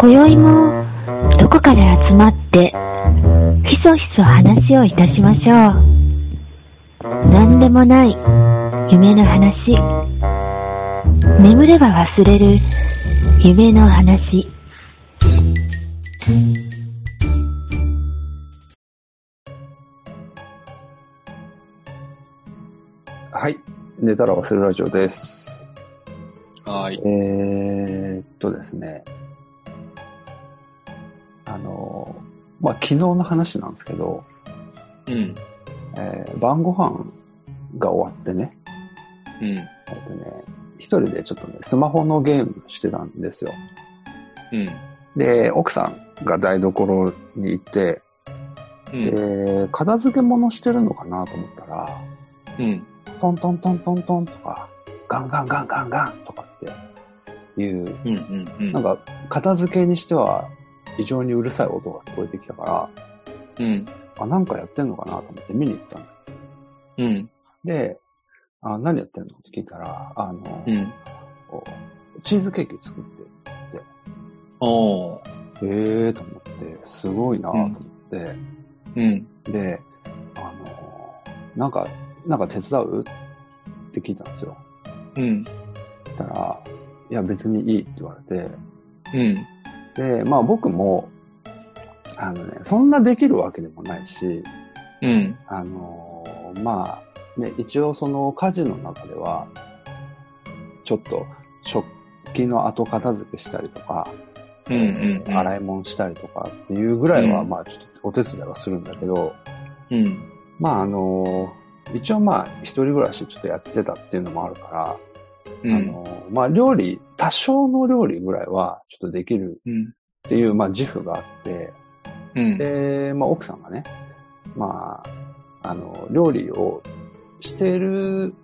今宵もどこかで集まってひそひそ話をいたしましょう。何でもない夢の話。眠れば忘れる夢の話。はい。寝たら忘れるラジオです。はーい。えーっとですね。あの、まあ、昨日の話なんですけど、うん。えー晩ご飯が終わってね、うん。えっとね、一人でちょっとね、スマホのゲームしてたんですよ。うん。で、奥さんが台所に行って、うん。で片付け物してるのかなと思ったら、うん。トントントントントンとか、ガンガンガンガンガンとかっていう、うん。うん。うん。なんか、片付けにしては非常にうるさい音が聞こえてきたから、うん。あ、なんかやってんのかなと思って見に行ったの。うん。で、あ、何やってんのって聞いたら、あの、うん。チーズケーキ作って、つって、おー。えーと思って、すごいなと思って、うん。で、あの、なんか、なんか手伝う？って聞いたんですよ。うん。たら、いや別にいいって言われて、うん。で、まあ僕も、あのね、そんなできるわけでもないし、うん。あのーまあ、ね、一応その家事の中では、ちょっと食器の後片付けしたりとか、うん。うん。うん。洗い物したりとかっていうぐらいは、うんまあちょっとお手伝いはするんだけど、うん。まああのー一応まあ一人暮らしちょっとやってたっていうのもあるから、うん。あのーまあ料理、多少の料理ぐらいはちょっとできるうん。っていう、まあ自負があって、うん。で、まあ奥さんがね、まあ、あの、料理をしてる、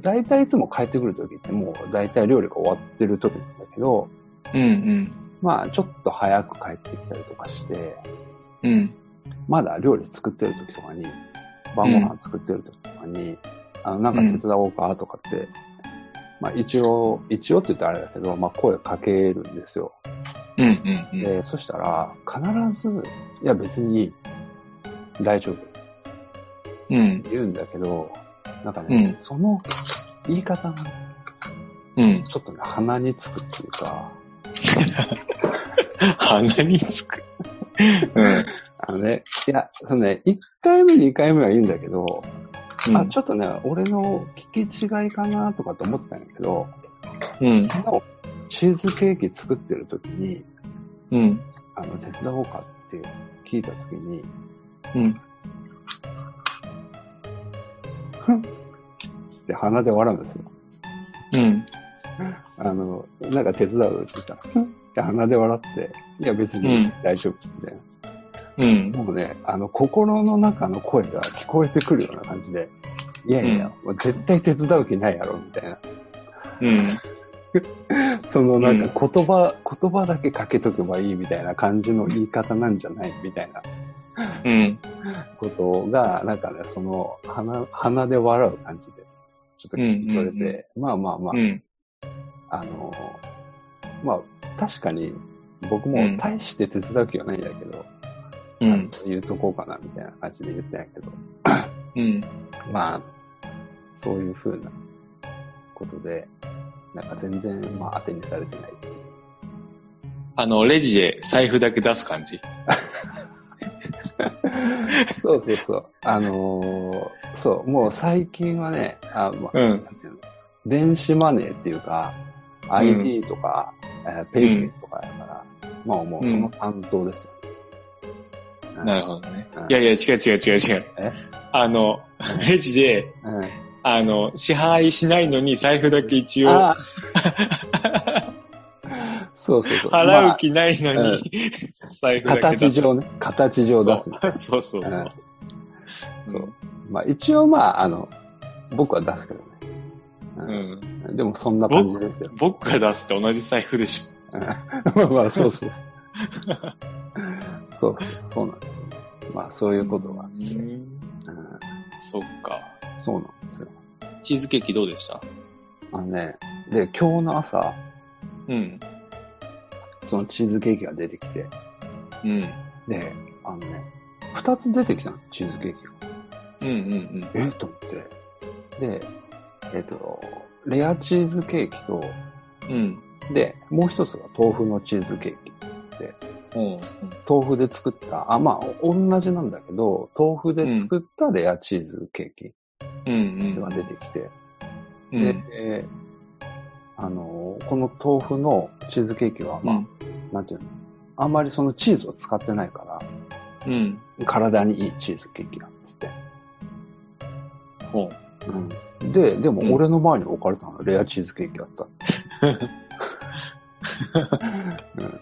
大体いつも帰ってくるときってもう大体料理が終わってるときなんだけど、うん。うん。まあちょっと早く帰ってきたりとかして、うん。まだ料理作ってるときとかに、晩ご飯作ってるときとかに、あの、なんか手伝おうかとかって、まあ一応、一応って言ったらあれだけど、まあ声かけるんですよ。うん。うん。で、そしたら、必ず、いや別に大丈夫。うん。言うんだけど、なんかね、その言い方がねうん。ちょっとね、鼻につくっていうか、鼻につく。うん。あのね、いや、そのね、1回目、2回目はいいんだけど、うんあ、ちょっとね、俺の聞き違いかなとかと思ってたんだけど、うん。チーズケーキ作ってる時に、うん。あの、手伝おうかって聞いた時に、うん。ふんって鼻で笑うんですよ。うん。あの、なんか手伝うって言ったら、ふんって鼻で笑って、いや別にうん大丈夫みたいな。うん。もうね、あの、心の中の声が聞こえてくるような感じで、いやいや、もう絶対手伝う気ないやろ、みたいな。うん。そのなんか言葉、言葉だけかけとけばいいみたいな感じの言い方なんじゃないみたいなうん。ことが、なんかね、その鼻、鼻で笑う感じで、ちょっと聞こえて、うんうんうまあまあまあ、うん。あの、まあ、確かに僕も大して手伝う気はないんだけど、うん。そう言うとこうかなみたいな感じで言ってないけど、うん。まあ、そういうふうなことで、なんか全然、まあ、当てにされてない。あの、レジで財布だけ出す感じ？そうそうそう。あのーそう、もう最近はね、あまあうん電子マネーっていうか、ID とか、えーペイペイとかやから、まあもうその担当ですよ。なるほどねうん。いやいや、違う違う違う違う。え？あの、レジで、うん。あの、支払いしないのに財布だけ一応あそうそうそう。払う気ないのまあに、財布まあだけ。形上ね、形上出す。そうそうそうそう。まあ一応まあ、あの、僕は出すけどね。ううんん。でもそんな感じですよ。僕が出すって同じ財布でしょ。うんまあ まあ、そうそうそう。そうそう、そうなんですよ。まあそういうことがあって、うんうんそっか。そうなんですよ。チーズケーキどうでした？あのね、で、今日の朝、うん。そのチーズケーキが出てきて、うん。で、あのね、二つ出てきたの、チーズケーキが。うんうんえ？と思って。で、えっ、と、レアチーズケーキと、うん。うん。で、もう一つが豆腐のチーズケーキ。うん。豆腐で作った、あ、まあ、同じなんだけど、豆腐で作ったレアチーズケーキうんが出てきて、うん。で、えーあのーこの豆腐のチーズケーキは、まあ、なんていうの、あんまりそのチーズを使ってないから、うん。体にいいチーズケーキなんですって。ほう。ん、で、でもうん。俺の前に置かれたの、レアチーズケーキあった。うん、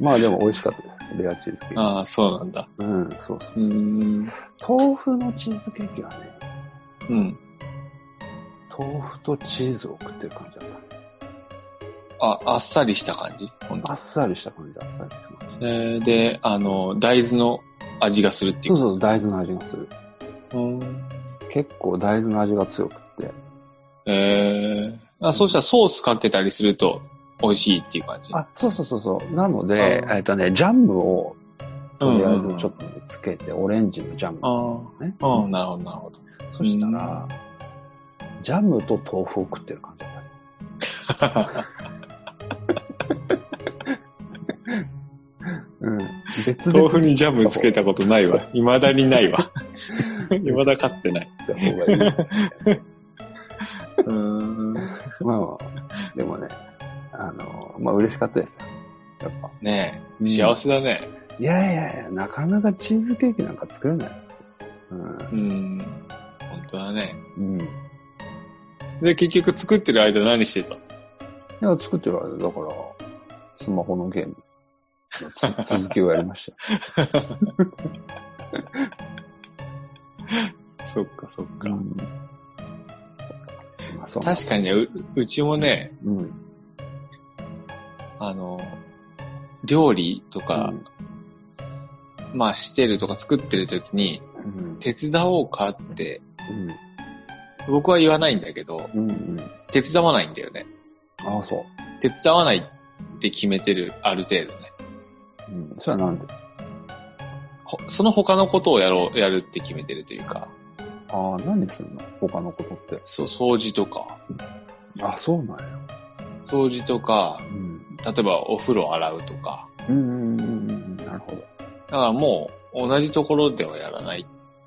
まあでも美味しかったです。レアチーズケーキ。ああ、そうなんだ。うん、そうそう。うん。豆腐のチーズケーキはね、うん。豆腐とチーズを食ってる感じだっあ、あっさりした感じ？あとっさりした感じ、あっさりした感じ。えーで、あの、大豆の味がするっていうそうそう、大豆の味がする。うん。結構大豆の味が強くって。えー、あ、そうしたらソースかけたりすると美味しいっていう感じ。あ、そうそうそうそう。なので、えっとね、ジャムを、とりあえずちょっとつけて、オレンジのジャムあね。あ、うん、なるほど、なるほど。そしたら、ジャムと豆腐を食ってる感じだった。うん。別々豆腐にジャムつけたことないわ。未だにないわ。未だかつてない。うん。まあ、でもね、あの、まあ嬉しかったですよ。やっぱ。ねえ、うん幸せだね。いやいやいや、なかなかチーズケーキなんか作れないですよ。うんうん。本当だね。うん。いで、結局作ってる間何してた？や、作ってる間、だから、スマホのゲームのつ続きをやりましたよ。そっかそっか。うんまあ確かにねう、うちもね、うん。あの、料理とか、まあしてるとか作ってる時に、うん。手伝おうかって、うん。僕は言わないんだけど、うん。うん。手伝わないんだよね。ああ、そう。手伝わないって決めてる、ある程度ね。うん。それはなんで？ほその他のことをやろう、やるって決めてるというか、ああ、何するの？他のことって。そう、掃除とか、あ、そうなんや。掃除とか、うん。例えばお風呂洗うとか、うんうんうんうん。なるほど。だからもう同じところではやらない。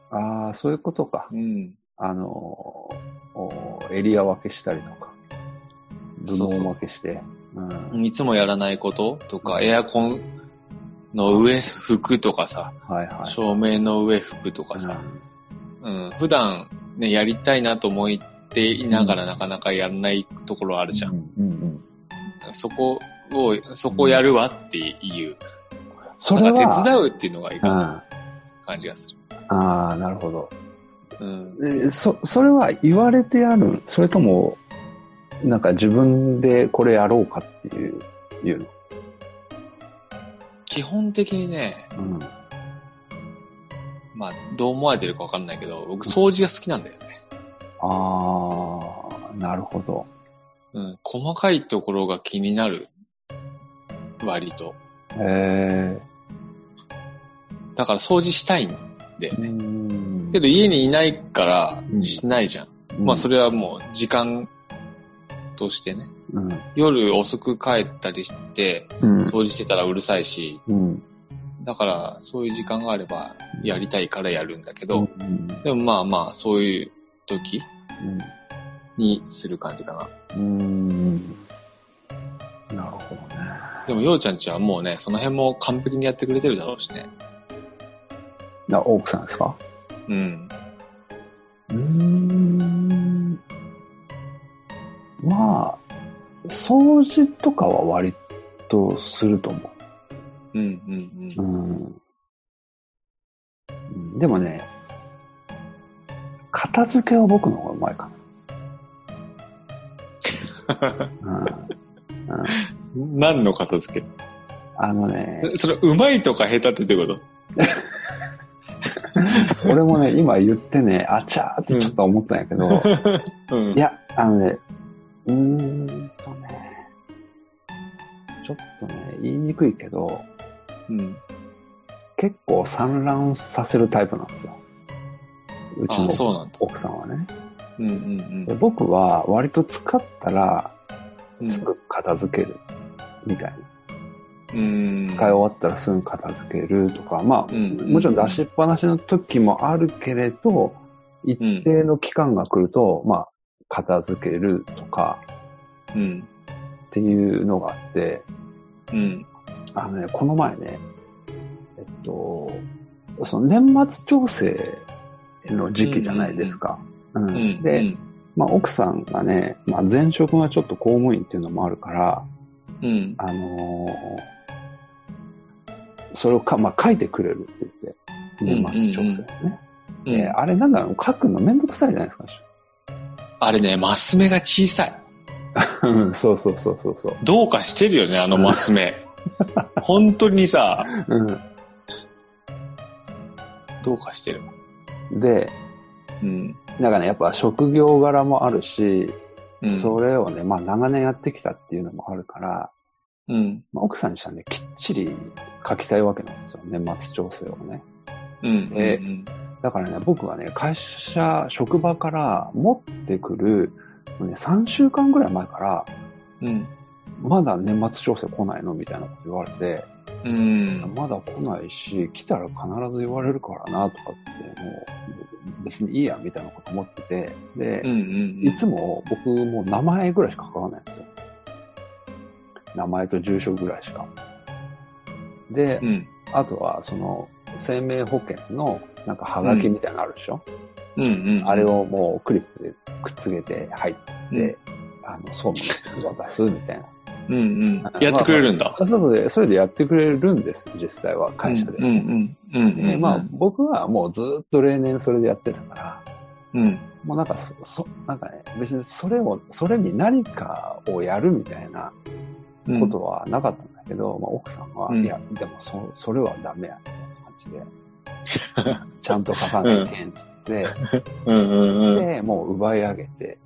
ああ、そういうことか。うん。あのーおエリア分けしたりとか、部門分けして。うん。いつもやらないこととか、エアコンの上拭くとかさ、はいはい。照明の上拭くとかさ、うん、普段ね、やりたいなと思っていながらなかなかやらないところああるじゃん。うんうんうん。そこを、そこやるわっていう。それは、手伝うっていうのがいいかうん。なあ感じがする。あー、なるほど。うん。えそ、それは言われてやるそれとも、なんか自分でこれやろうかっていう、いうの？基本的にね、うん。まあ、どう思われてるかわかんないけど、僕掃除が好きなんだよね。ああ、なるほど。うん。細かいところが気になる。割と。へだから掃除したいんだよえ。うね。んけど家にいないからうんしないじゃん。まあそれはもう時間としてね。うん。夜遅く帰ったりして、うん。掃除してたらうるさいし、うん。だからそういう時間があればやりたいからやるんだけど、うん。でもまあまあそういう時うん。にする感じかな。うん。なるほどね。でもようちゃんちはもうね、その辺も完璧にやってくれてるだろうしね。あ、奥さんですか？うん。うーん。まあ、掃除とかは割とすると思うんうんう。うん。うんでもね、片付けは僕の方がうまいかな。うん。うんうん。何の片付け？あのね、それ、うまいとか下手ってどういうこ 俺もね、今言ってね、あちゃーってちょっと思ったんやけど、と うん。いや、あのね、うーんとね、ちょっとね、言いにくいけど、うん。結構産卵させるタイプなんですよ。うちあのそうなんだ。奥さんはね。うんうんで僕は割と使ったらうん。すぐ片付けるみたいな。うん。使い終わったらすぐ片付けるとか、まあ、うんもちろん出しっぱなしの時もあるけれど、一定の期間が来ると、まあ、片付けるとかうん。っていうのがあって、うん。あのね、この前ね、えっと、その年末調整の時期じゃないですか。うんうん。で、うんまあ、奥さんがね、まあ、前職がちょっと公務員っていうのもあるから、うん。あのーそれをか、まあ、書いてくれるって言って、年末調整ね。うんであれなんか書くのめんどくさいじゃないですか。あれね、マス目が小さい。う んそうそうそうそうそう。どうかしてるよね、あのマス目。本当にさ、どうかしてる。うん、で、うん。なんかね、やっぱ職業柄もあるし、うん。それをね、まあ長年やってきたっていうのもあるから、うん。まあ、奥さんにしたらね、きっちり書きたいわけなんですよ。年末調整をね。うん。えうんだからね、僕はね、会社、職場から持ってくる、ね、3週間ぐらい前から、うん。まだ年末調整来ないの？みたいなこと言われて、うん。まだ来ないし、来たら必ず言われるからな、とかって、もう、別にいいや、みたいなこと思ってて、でうん。う、ん。いつも僕もう名前ぐらいしか書かないんですよ。名前と住所ぐらいしか。で、うん。あとは、その、生命保険の、なんか、はがきみたいなのあるでしょ、うん。うん。あれをもうクリップでくっつけて入って、あの、総務に渡すみたいな。うん。うん。やってくれるんだ。あそうそうで、それでやってくれるんです、実際は、会社で。うん。うん。うん。でまあ、僕はもうずっと例年それでやってたから、うん。もうなんかそ、そ、なんかね、別にそれを、それに何かをやるみたいなうん。ことはなかったんだけど、まあ奥さんは、うんいや、でもそ、それはダメや、みたいな感じで、ちゃんと書かないけんつって、うん。うん。うん。で、もう奪い上げて、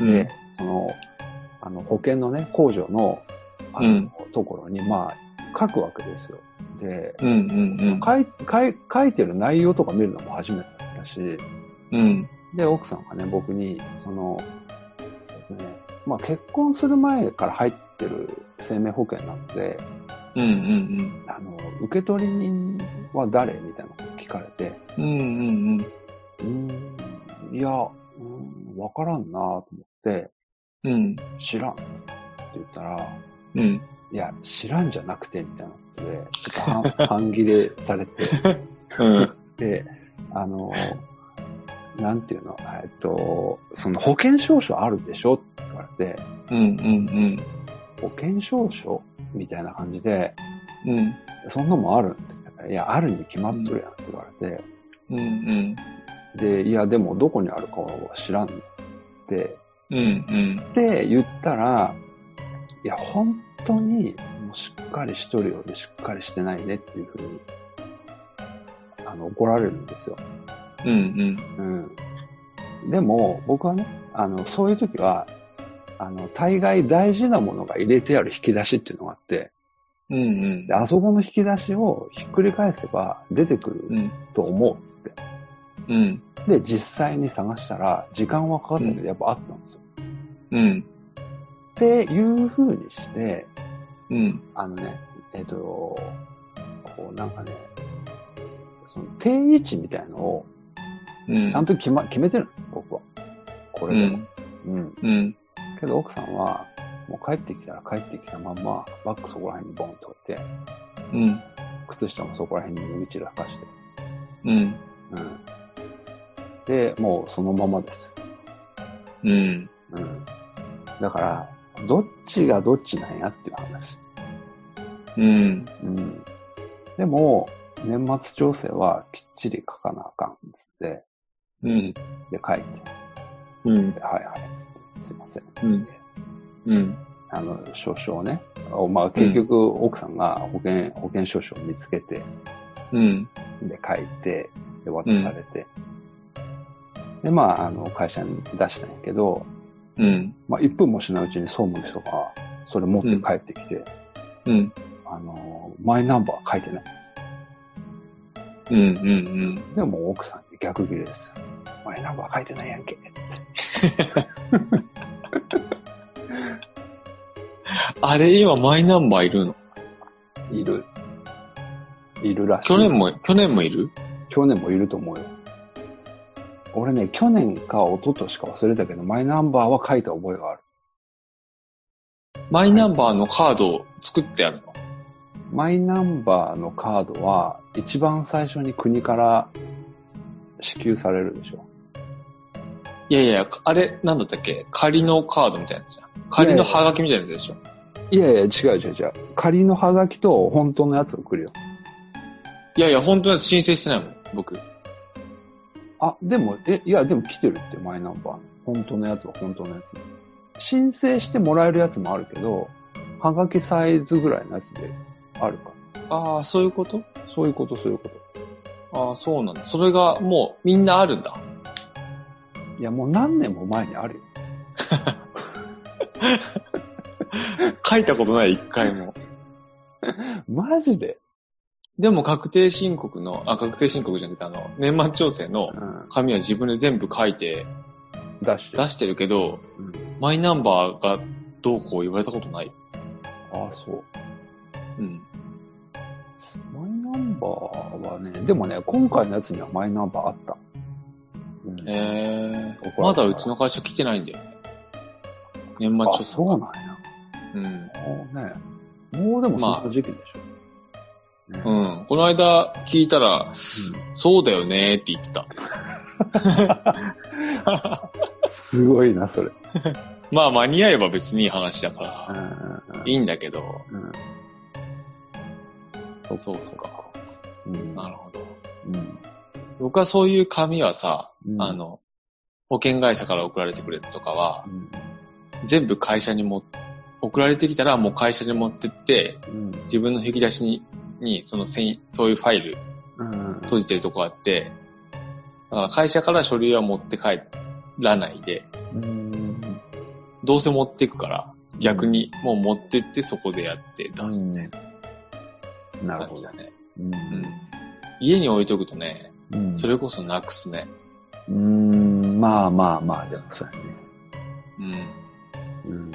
うんで、その、あの、保険のね、控除の、あの、うんところに、まあ、書くわけですよ。で、うん。うん。書い書い書いてる内容とか見るのも初めてだし、うん。で、奥さんがね、僕に、その、えっとね、まあ結婚する前から入ってる生命保険なので、うん。うん。あの、受取人は誰みたいなこと聞かれて、うん。うん。うーん、いや、うーん、わからんなと思って、うん。知らんって言ったら、うん。いや、知らんじゃなくて、みたいなことで、ちょっと半 半切れされて、うん。で、あの、なんていうの、えっと、その保険証書あるでしょ？って言われて、うん。うん。保険証書みたいな感じで、うん。そんなもんあるん？って言いや、あるに決まっとるやんって言われて、うん。うん。で、いや、でもどこにあるかは知らんって、うん。うん。って言ったら、いや、本当に、もうしっかりしとるようでしっかりしてないねっていうふうに、あの、怒られるんですよ。うん。うん。でも、僕はね、あの、そういう時は、あの、大概大事なものが入れてある引き出しっていうのがあって、うん。うんで。あそこの引き出しをひっくり返せば出てくるうん。と思うっつって。うん。で、実際に探したら、時間はかかったけど、やっぱあったんですよ。うん。っていう風にして、うん。あのね、えっ、と、こうなんかね、その定位置みたいのをうん。ちゃんと決,、ま、決めてるの、僕は。こうれでも。ん。うん。うん。けど奥さんは、もう帰ってきたら帰ってきたまんま、バッグそこら辺にボンと置いて、うん。靴下もそこら辺に脱ぎ散らかして。うん。うん。で、もうそのままですよ。うん。うん。だから、どっちがどっちなんやっていう話。うん。うん。でも、年末調整はきっちり書かなあかんっつって、うん。で書いて、うん。ではいはい、つって、すいません、つって、うんうん。あの、証書をね、おまあ結局奥さんが保険、保険証書を見つけて、うん。で書いて、で渡されて、で、まあ、あの、会社に出したんやけど、うん。まあ、1分もしないうちに総務の人が、それ持って帰ってきて、うん。あの、マイナンバー書いてないんです。うんうんでも奥さんに逆ギレです。マイナンバー書いてないやんけ、つって。うん。あれ、今マイナンバーいるの？いる。いるらしい。去年も、去年もいる？去年もいると思うよ。俺ね、去年か一昨年か忘れたけど、マイナンバーは書いた覚えがある。マイナンバーのカードを作ってあるの？マイナンバーのカードは、一番最初に国から支給されるでしょ。いやいや、あれ、なんだったっけ？仮のカードみたいなやつじゃん。仮のハガキみたいなやつでしょ。いやいや、違う違う違う。仮のハガキと本当のやつ送るよ。いやいや、本当に申請してないもん、僕。あ、でも、え、いや、でも来てるって、マイナンバーの。本当のやつは本当のやつ。申請してもらえるやつもあるけど、ハガキサイズぐらいのやつであるかああ、そういうこと？ら。そういうこと、そういうこと。ああ、そうなんだ。それがもうみんなあるんだ。いや、もう何年も前にあるよ。書いたことない、一回も。マジで？でも確定申告の、あ、確定申告じゃなくて、あの、年末調整のうん。紙は自分で全部書いて出して。出してるけど、うん。マイナンバーがどうこう言われたことない。ああ、そう。うん。マイナンバーはね、でもね、今回のやつにはマイナンバーあった。うん、えー、まだうちの会社来てないんだよね。年末あ、調整。そうなんや。うん。もうね、もうでもそんな時期でしょ。ねうん。この間聞いたら、そうだよねって言ってた。うんすごいな、それ。まあ間に合えば別にいい話だかうんら、うんいいんだけど、うんそうか。うんなるほど。うん僕はそういう紙はさ、うんあの、保険会社から送られてくるやつとかはう、ん全部会社にも、送られてきたらもう会社に持ってって、うん自分の引き出しに、にそのせんそういうファイルうん閉じてるとこあって、だから会社から書類は持って帰らないで、うんどうせ持っていくから、逆にもう持ってってそこでやって出すみたいななるほど感じだ。ね。うんうん。家に置いとくとね、うんそれこそなくすね。うーん、まあまあまあ、でもそうやね。うん。うん。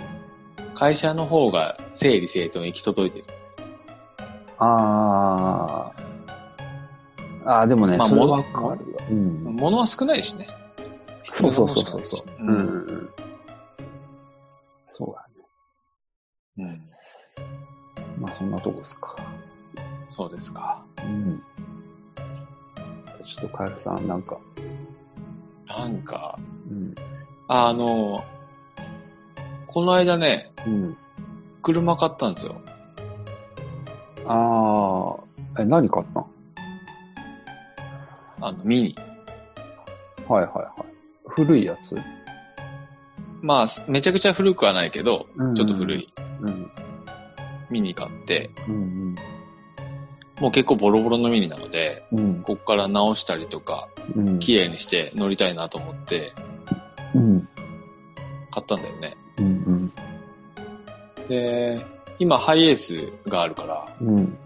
会社の方が整理整頓行き届いてる。ああ。ああ、でもね、まあそれはもわかるわ。うん。物は少ないしね。そうそうそうそううん。そうだね。うん。まあそんなとこですか。そうですか。うん。ちょっとカエルさん、なんか、なんか、うん。あの、この間ね、うん。車買ったんですよ。ああ、え、何買ったん？あの、ミニ。はいはいはい。古いやつ？まあ、めちゃくちゃ古くはないけど、うんちょっと古いうん。ミニ買って、うんもう結構ボロボロのミニなので、うん。うん。こっから直したりとか、うん。綺麗にして乗りたいなと思ってうん。買ったんだよね。うん。で、今ハイエースがあるから、うん。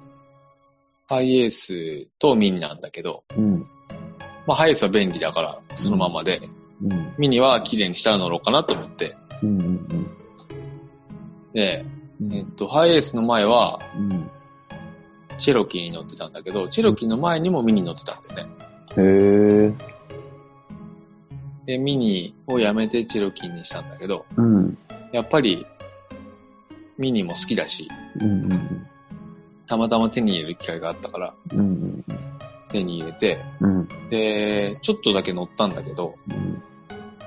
ハイエースとミニなんだけど、うん。まあハイエースは便利だから、そのままで、うん。ミニは綺麗にしたら乗ろうかなと思って。うん。うん。で、うん。えっと、ハイエースの前は、うん。チェロキーに乗ってたんだけど、チェロキーの前にもミニ乗ってたんだよね。へえ。で、ミニをやめてチェロキーにしたんだけど、うん。やっぱり、ミニも好きだし、うん。うん。たまたま手に入れる機会があったから、うん。手に入れて、うん。で、ちょっとだけ乗ったんだけど、うん。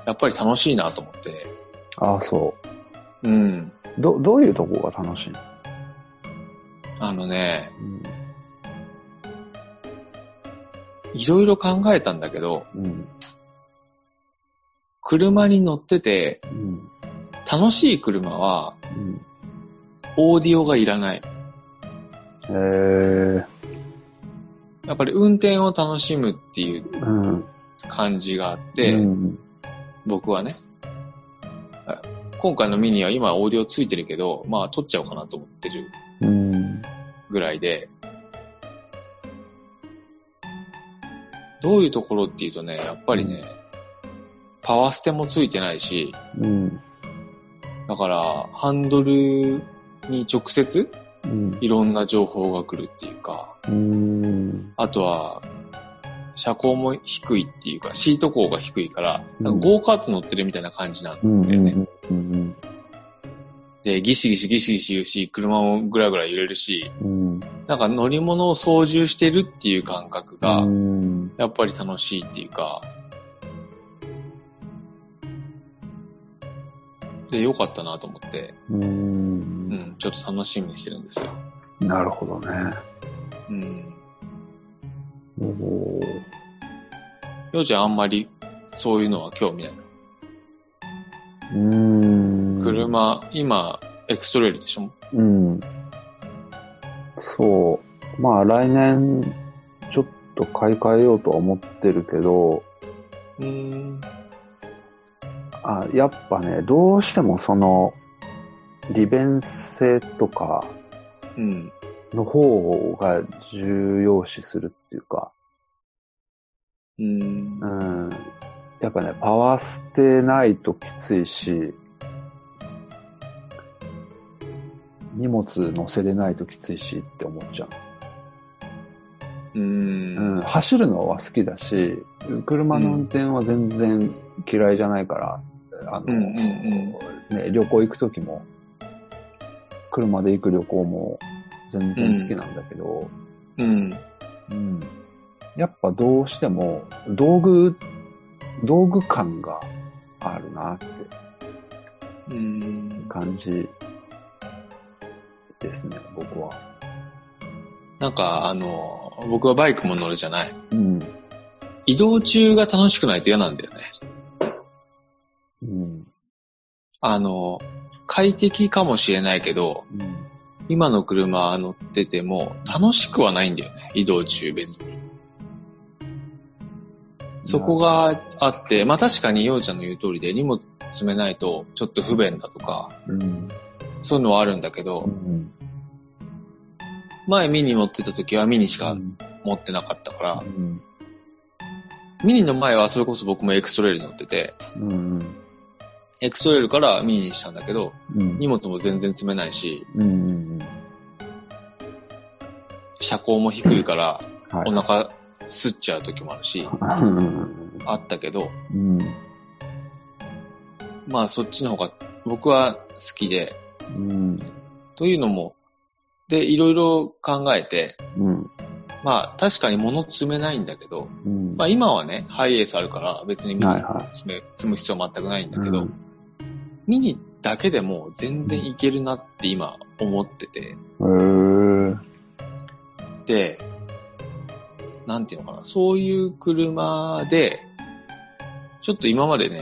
やっぱり楽しいなと思って、ああ、そうん。う。ど、どういうとこが楽しいの？あのね、うん。いろいろ考えたんだけど、うん。車に乗ってて、うん。楽しい車は、うん。オーディオがいらない。へえ。やっぱり運転を楽しむっていううん。感じがあって、うん。僕はね。今回のミニは今オーディオついてるけど、まあ撮っちゃおうかなと思ってるうん。ぐらいで、どういうところっていうとね、やっぱりね、パワーステもついてないし、うん。だから、ハンドルに直接うん。いろんな情報が来るっていうか、うん。あとは、車高も低いっていうか、シート高が低いから、うんなんかゴーカート乗ってるみたいな感じなんうん。だよね。うん。で、ギシギシギシギシ言うし、車もぐらぐら揺れるし、うん。なんか乗り物を操縦してるっていう感覚が、うん。やっぱり楽しいっていうか、で、良かったなと思って、う。うんん、ちょっと楽しみにしてるんですよ。なるほどね。うん。おお。ようちゃんあんまりそういうのは興味ない。うん。車、今、エクストレイルでしょ？うん。そう。まあ来年、ちょっと買い替えようとは思ってるけど、うん。あやっぱね、どうしてもその、利便性とかうん。の方が重要視するっていうか、うんう。ん。やっぱね、パワーステないときついし、荷物乗せれないときついしって思っちゃう。う。うんん、走るのは好きだし、車の運転は全然嫌いじゃないから、あの、うんうんね、旅行行くときも、車で行く旅行も全然好きなんだけど、うん。うんやっぱどうしても道具、道具感があるなってうん。感じですね、僕は。なんか、あの、僕はバイクも乗るじゃない。うん。移動中が楽しくないと嫌なんだよね。うん。あの、快適かもしれないけど、うん。今の車乗ってても楽しくはないんだよね。移動中別に。そこがあって、まあ確かにようちゃんの言う通りで荷物詰めないとちょっと不便だとか、うん。そういうのはあるんだけど、うん。前ミニ持ってた時はミニしかうん持ってなかったから、うん。ミニの前はそれこそ僕もエクストレイル乗ってて、うん。エクストレイルからミニにしたんだけど、うん。荷物も全然詰めないし、うん。車高も低いからはい。お腹吸っちゃう時もあるし、うん。あったけど、うん。まあそっちの方が僕は好きで、うん。というのも、で、いろいろ考えて、うん。まあ確かに物詰めないんだけど、うん。まあ今はね、ハイエースあるから別に積む必要は全くないんだけど、うんミニだけでも全然いけるなって今思ってて、へーで、なんていうのかな、そういう車で、ちょっと今までね、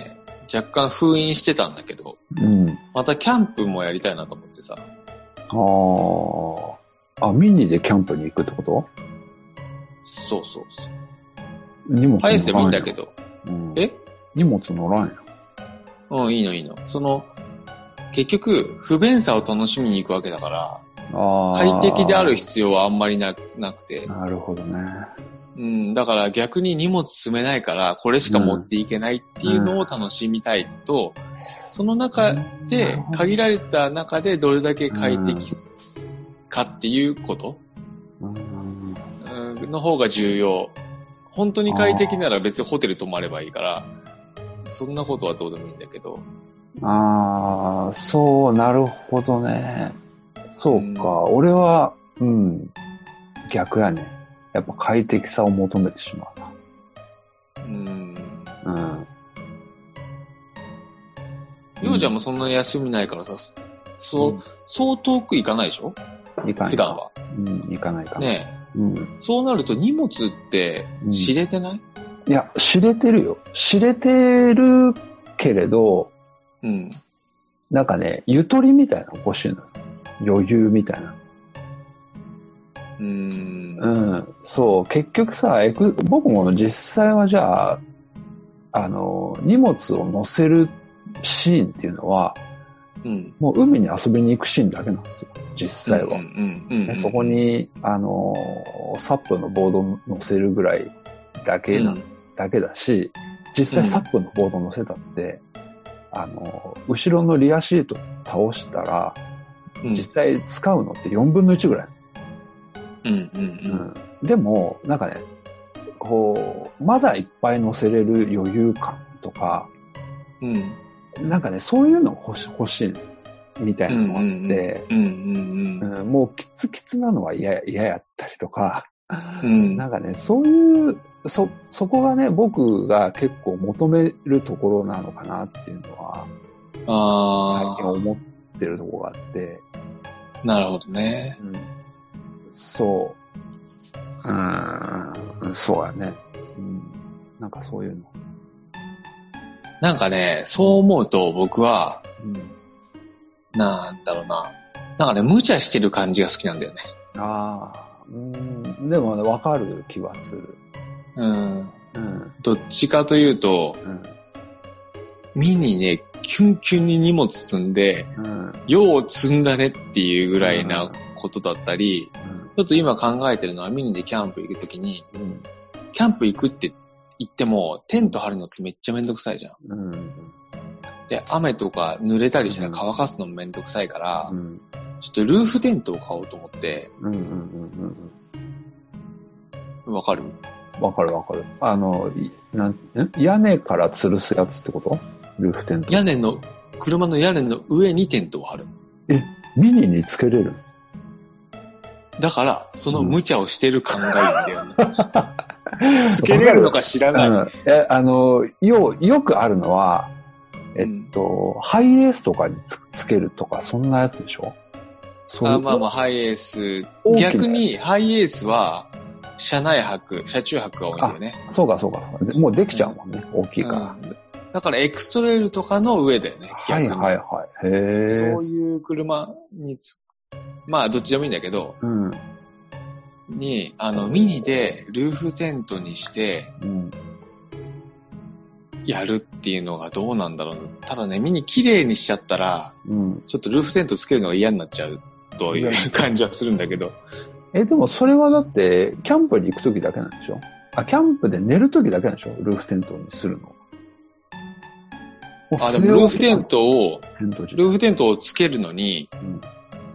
若干封印してたんだけど、うん。またキャンプもやりたいなと思ってさ、ああ。あ、ミニでキャンプに行くってこと？そうそうそう。荷物乗らんやんハイエースでもいいんだけど、うんえ？荷物乗らんやん。うん、いいのいいの。その、結局、不便さを楽しみに行くわけだから。快適である必要はあんまりななくて、なるほどね。うん、だから逆に荷物積めないから、これしか持っていけないっていうのを楽しみたいと、その中で、限られた中でどれだけ快適かっていうことうんうんの方が重要。本当に快適なら別にホテル泊まればいいから、そんなことはどうでもいいんだけど、ああ、そう、なるほどね。そうか、俺は、うん、逆やね。やっぱ快適さを求めてしまうん。うな。うん。りょうちゃんもそんなに休みないからさ、そう、そう遠く行かないでしょ？うん、いかない。普段は。うん、行かないかな。ねうん。え。そうなると荷物って知れてない、いや、知れてるよ。知れてるけれど、うん、なんかね、ゆとりみたいなの欲しいのよ。余裕みたいな。うーん。うん。そう、結局さ、エク僕も実際はじゃあ、あの、荷物を乗せるシーンっていうのは、うん。もう海に遊びに行くシーンだけなんですよ、実際は。そこに、あのーサップのボード乗せるぐらいだけな、うんだけだし、実際サップのボード乗せたって、あのー後ろのリアシート倒したら、うん実際使うのって4分の1ぐらい。うんうんうんでも、なんかね、こう、まだいっぱい乗せれる余裕感とか、うん。うん。なんかね、そういうの欲し欲しいみたいなのがあって、うんうんうんうんもうキツキツなのは嫌や嫌やったりとか、うん。なんかね、そういう、そ、そこがね、僕が結構求めるところなのかなっていうのは、最あ近思ってるところがあって、あ、なるほどね。うん、そう。うん、そうやね。うん、なんかそういうの。なんかね、そう思うと僕は、うん、なんだろうな。なんかね、無茶してる感じが好きなんだよね。ああ、うん、でもね、わかる気はする。うん。うん、どっちかというと、うん、ミニね、キュンキュンに荷物積んで、うん、よう積んだねっていうぐらいなことだったり、ちょっと今考えてるのはミニでキャンプ行くときに、うん、キャンプ行くって言っても、テント張るのってめっちゃめんどくさいじゃん。うん、で、雨とか濡れたりしたら乾かすのもめんどくさいから、うん、ちょっとルーフテントを買おうと思って。わかる？わかるわかる。あの、いなんん屋根から吊るすやつってこと？ルーフテント。屋根の、車の屋根の上にテントを張る。ミニにつけれる？だから、その無茶をしてる感がいいんだよね。つけれるのか知らない。うん。え、あの、よ、よくあるのは、えっと、ハイエースとかにつつけるとか、そんなやつでしょ？あまあまあ、ハイエース逆に、ハイエースは、車内泊、車中泊が多いんだよね。そうかそうか。もうできちゃうもんね。大きいから。うんだから、エクストレイルとかの上だよね。は逆にいはいはい。へえ。そういう車につ、まあ、どっちでもいいんだけど、うん。に、あの、ミニでルーフテントにしてうん。やるっていうのがどうなんだろうな。ただね、ミニ綺麗にしちゃったら、うん。ちょっとルーフテントつけるのが嫌になっちゃうという感じはするんだけど。え、でもそれはだって、キャンプに行くときだけなんでしょ？あ、キャンプで寝るときだけなんでしょ？ルーフテントにするの。あ、でもルーフテントを、ルーフテントをつけるのに、うん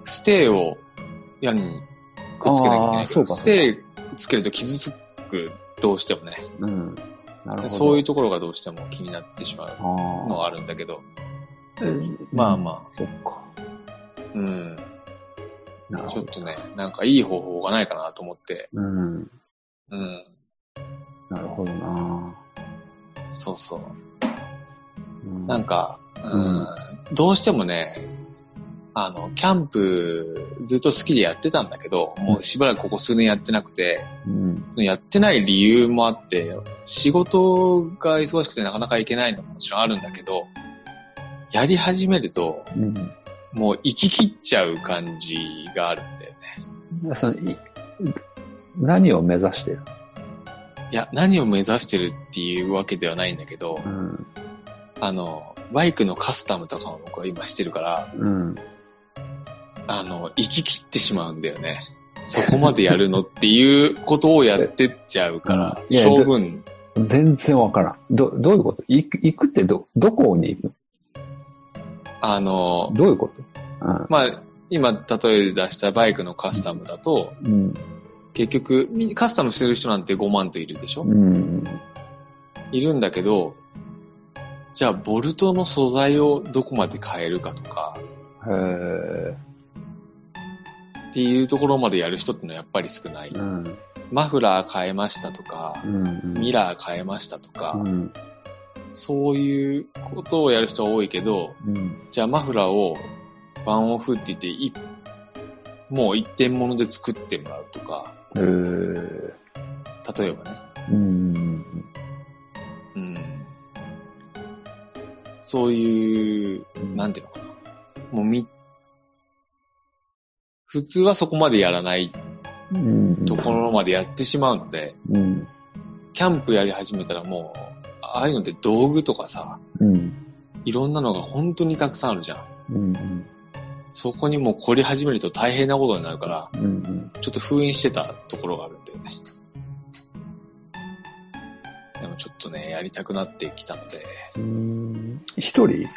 ステーを屋根にくっつけなきゃいけないけステーつけると傷つく、どうしてもね。うん。なるほど。そういうところがどうしても気になってしまうあのはあるんだけど。まあまあ。そっか。うん。ちょっとね、なんかいい方法がないかなと思って。うん。うん。なるほどな。そうそう。うんなんか、うん、どうしてもね、あの、キャンプずっと好きでやってたんだけど、もうしばらくここ数年やってなくて、うん。そのやってない理由もあって、仕事が忙しくてなかなか行けないのももちろんあるんだけど、やり始めると、うん。もう行き切っちゃう感じがあるんだよね。そのい何を目指してる？いや、何を目指してるっていうわけではないんだけど、うん。あの、バイクのカスタムとかも僕は今してるから、うん。あの、行き切ってしまうんだよね。そこまでやるのっていうことをやってっちゃうから、将軍、全然わからん。ど、どういうこと？行く行くってど、どこに行くあの、どういうこと？まあ、今、例え出したバイクのカスタムだと、うん。結局、みカスタムしてる人なんて5万といるでしょ、うん。いるんだけど、じゃあ、ボルトの素材をどこまで変えるかとか。っていうところまでやる人ってのはやっぱり少ない。うん。マフラー変えましたとかう、ん。ミラー変えましたとか、うん。そういうことをやる人は多いけど、うん。じゃあマフラーをワンオフって言ってい、もう一点物で作ってもらうとか。例えばね。うん。うん。そういう、なんていうのかな。もうみ、普通はそこまでやらないうん。ところまでやってしまうので、うん。キャンプやり始めたらもう、ああいうのって道具とかさ、うん。いろんなのが本当にたくさんあるじゃん。うんうん。そこにもう凝り始めると大変なことになるから、うんうん。ちょっと封印してたところがあるんだよね。でもちょっとね、やりたくなってきたので、うーん一人？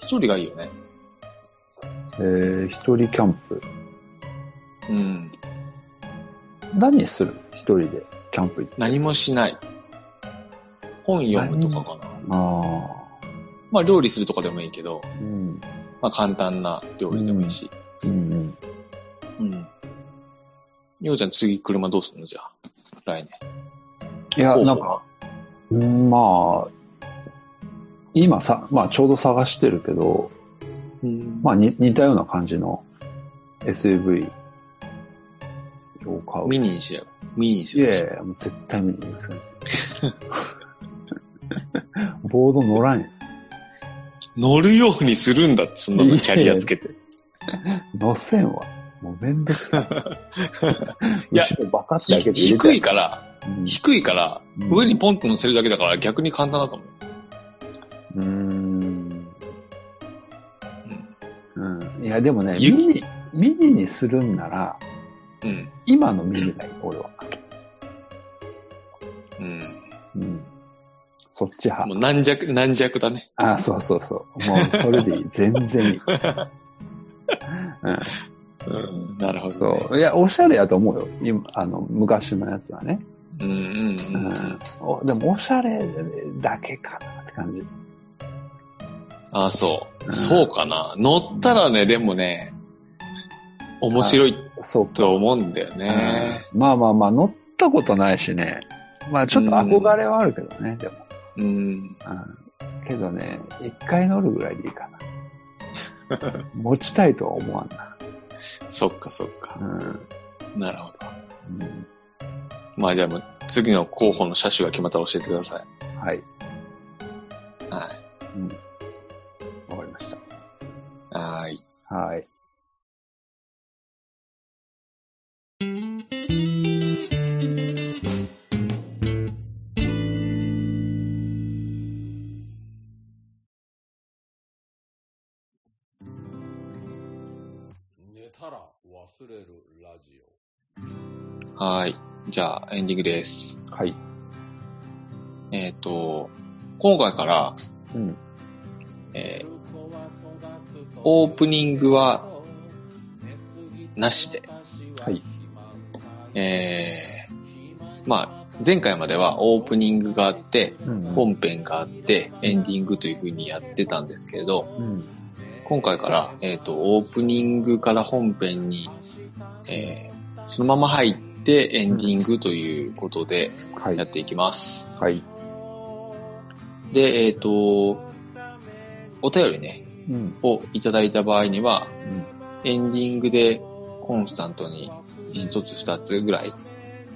一人がいいよね。えー、一人キャンプ。うん。何する？一人でキャンプ行って。何もしない。本読むとかかな。ああ。まあ料理するとかでもいいけど、うん。まあ簡単な料理でもいいし。うんうん。うん。ようちゃん次車どうするの？じゃあ。来年。いや、なんか、うんまあ、今さ、まあちょうど探してるけど、うんまあに似たような感じの SUV を買う。ミニにしよう。ミニにしよう。いやいや、もう絶対見に行き。ボード乗らんよ。乗るようにするんだって、そんなのキャリアつけて。乗せんわ。もうめんどくさい。いやバカって開けて入れ低いから、うん低いから、うん上にポンと乗せるだけだから逆に簡単だと思う。うーん。うん。うん。いや、でもね、ミ雪ニ、ミニにするんなら、うん。今のミニがいい、俺は。うん。うん。そっち派も。う軟弱、軟弱だね。あ、そうそうそう。もう、それでいい。全然いい。うん。うん。なるほど、ね。そう。いや、おしゃれやと思うよ。今、あの、昔のやつはね。うんうんううんうん。ん。おでも、おしゃれだけかなって感じ。ああ、そうう。んそうかな。乗ったらね、でもね、面白いそうか。と思うんだよね。うんまあまあまあ、乗ったことないしね。まあ、ちょっと憧れはあるけどね、でも。うん。うん。けどね、一回乗るぐらいでいいかな。持ちたいとは思わんな。そっかそっかう。ん。なるほど。うんまあじゃあもう次の候補の車種が決まったら教えてくださはい。い。はうん。わかりましい。はーい。た。はい。寝たら忘れるラジはーい。じゃあエンディングです。はい。えっ、と、今回から、うん。えーオ。オープニングはなしで、はい。えー、まあ、前回まではオープニングがあって、うん。本編があって、エンディングという風にやってたんですけれど、うん。今回から、えっ、と、オープニングから本編に、えーそのまま入ってエンディングということではい。やっていきます。はい。で、えっ、と、お便りね、うん。をいただいた場合には、うん。エンディングでコンスタントに一つ二つぐらい、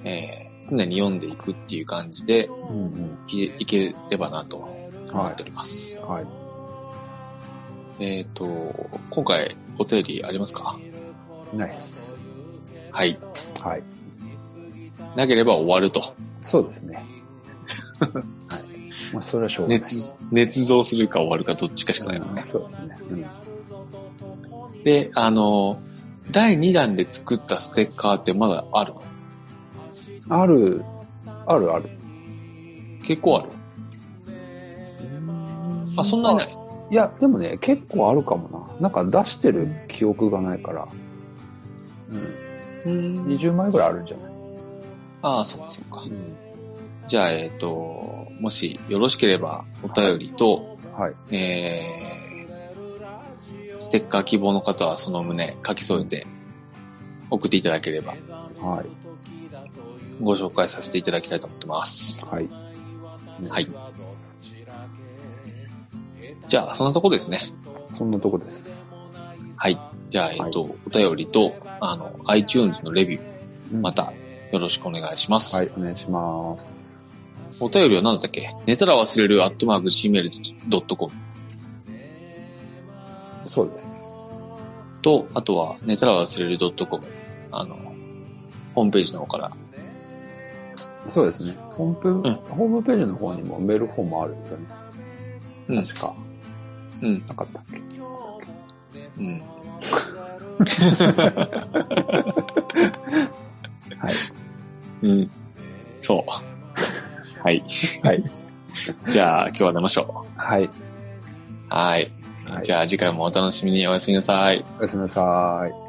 えー常に読んでいくっていう感じでうん。いいければなと思はっております。い。はい。えっ、と、今回お便りありますか？ナイス。はい。はい。なければ終わると。そうですね。はい。まあ、それはしょうがない。熱、捏造するか終わるかどっちかしかないもんうんね。そうですね。うん。で、あの、第2弾で作ったステッカーってまだある？ある、あるある。結構あるあ、そんなにないいや、でもね、結構あるかもな。なんか出してる記憶がないから。うん。20枚ぐらいあるんじゃない？ああ、そっかそっかう。ん。じゃあ、えっ、と、もしよろしければお便りと、はい。えー、ステッカー希望の方はその旨書き添えて送っていただければはい。ご紹介させていただきたいと思ってます。はい。はい。じゃあ、そんなとこですね。そんなとこです。はい。じゃあ、えっ、と、お便りと、あの、iTunes のレビュー、うんま。たよろしくお願いします。はい、お願いします。お便りは何だったっけ？寝たら忘れるアットマーク Gmail.com そうです。と、あとは寝たら忘れる .com あの、ホームページの方からそうですね。ホームページ、んホームページの方にもメールフォームあるんですよね。うん確か。うん。なかったっけうん。はい。うん。そう。はい。はい。じゃあ、今日は寝ましょはい。う。はい。はいじゃあ、次回もお楽しみにおやすみなさい。おやすみなさい。